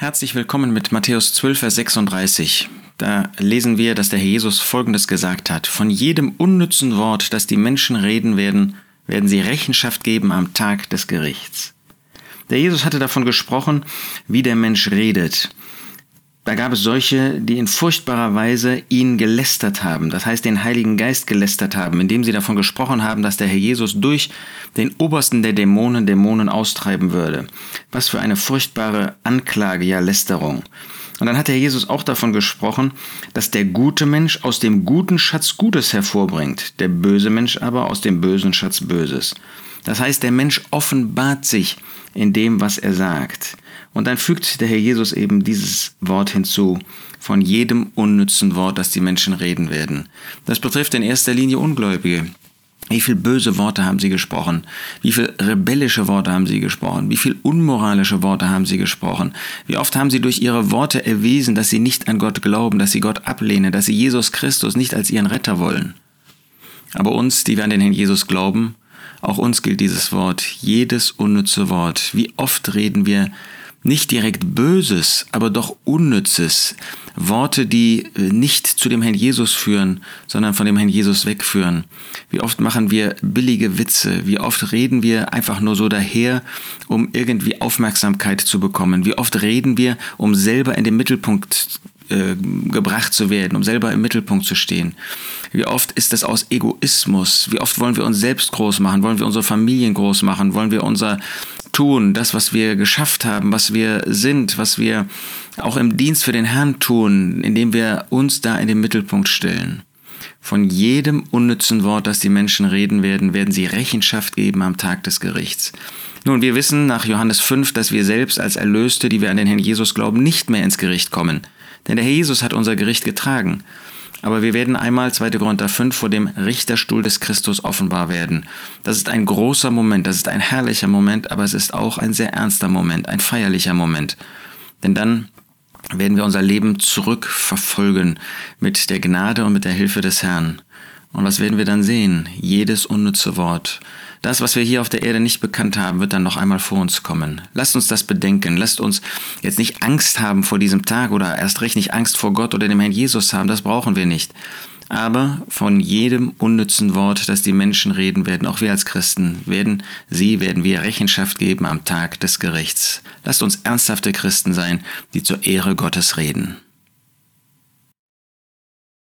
Herzlich willkommen mit Matthäus 12, Vers 36. Da lesen wir, dass der Herr Jesus Folgendes gesagt hat. Von jedem unnützen Wort, das die Menschen reden werden, werden sie Rechenschaft geben am Tag des Gerichts. Der Jesus hatte davon gesprochen, wie der Mensch redet. Da gab es solche, die in furchtbarer Weise ihn gelästert haben, das heißt den Heiligen Geist gelästert haben, indem sie davon gesprochen haben, dass der Herr Jesus durch den obersten der Dämonen Dämonen austreiben würde. Was für eine furchtbare Anklage, ja Lästerung. Und dann hat der Jesus auch davon gesprochen, dass der gute Mensch aus dem guten Schatz Gutes hervorbringt, der böse Mensch aber aus dem bösen Schatz Böses. Das heißt, der Mensch offenbart sich in dem, was er sagt. Und dann fügt der Herr Jesus eben dieses Wort hinzu, von jedem unnützen Wort, das die Menschen reden werden. Das betrifft in erster Linie Ungläubige. Wie viel böse Worte haben sie gesprochen? Wie viel rebellische Worte haben sie gesprochen? Wie viel unmoralische Worte haben sie gesprochen? Wie oft haben sie durch ihre Worte erwiesen, dass sie nicht an Gott glauben, dass sie Gott ablehnen, dass sie Jesus Christus nicht als ihren Retter wollen? Aber uns, die wir an den Herrn Jesus glauben, auch uns gilt dieses Wort, jedes unnütze Wort. Wie oft reden wir nicht direkt Böses, aber doch Unnützes. Worte, die äh, nicht zu dem Herrn Jesus führen, sondern von dem Herrn Jesus wegführen. Wie oft machen wir billige Witze? Wie oft reden wir einfach nur so daher, um irgendwie Aufmerksamkeit zu bekommen? Wie oft reden wir, um selber in den Mittelpunkt äh, gebracht zu werden, um selber im Mittelpunkt zu stehen. Wie oft ist das aus Egoismus? Wie oft wollen wir uns selbst groß machen? Wollen wir unsere Familien groß machen? Wollen wir unser tun, das, was wir geschafft haben, was wir sind, was wir auch im Dienst für den Herrn tun, indem wir uns da in den Mittelpunkt stellen. Von jedem unnützen Wort, das die Menschen reden werden, werden sie Rechenschaft geben am Tag des Gerichts. Nun, wir wissen nach Johannes 5, dass wir selbst als Erlöste, die wir an den Herrn Jesus glauben, nicht mehr ins Gericht kommen. Denn der Herr Jesus hat unser Gericht getragen. Aber wir werden einmal, 2. Korinther 5, vor dem Richterstuhl des Christus offenbar werden. Das ist ein großer Moment, das ist ein herrlicher Moment, aber es ist auch ein sehr ernster Moment, ein feierlicher Moment. Denn dann werden wir unser Leben zurückverfolgen mit der Gnade und mit der Hilfe des Herrn. Und was werden wir dann sehen? Jedes unnütze Wort. Das, was wir hier auf der Erde nicht bekannt haben, wird dann noch einmal vor uns kommen. Lasst uns das bedenken. Lasst uns jetzt nicht Angst haben vor diesem Tag oder erst recht nicht Angst vor Gott oder dem Herrn Jesus haben. Das brauchen wir nicht. Aber von jedem unnützen Wort, das die Menschen reden werden, auch wir als Christen, werden sie, werden wir Rechenschaft geben am Tag des Gerichts. Lasst uns ernsthafte Christen sein, die zur Ehre Gottes reden.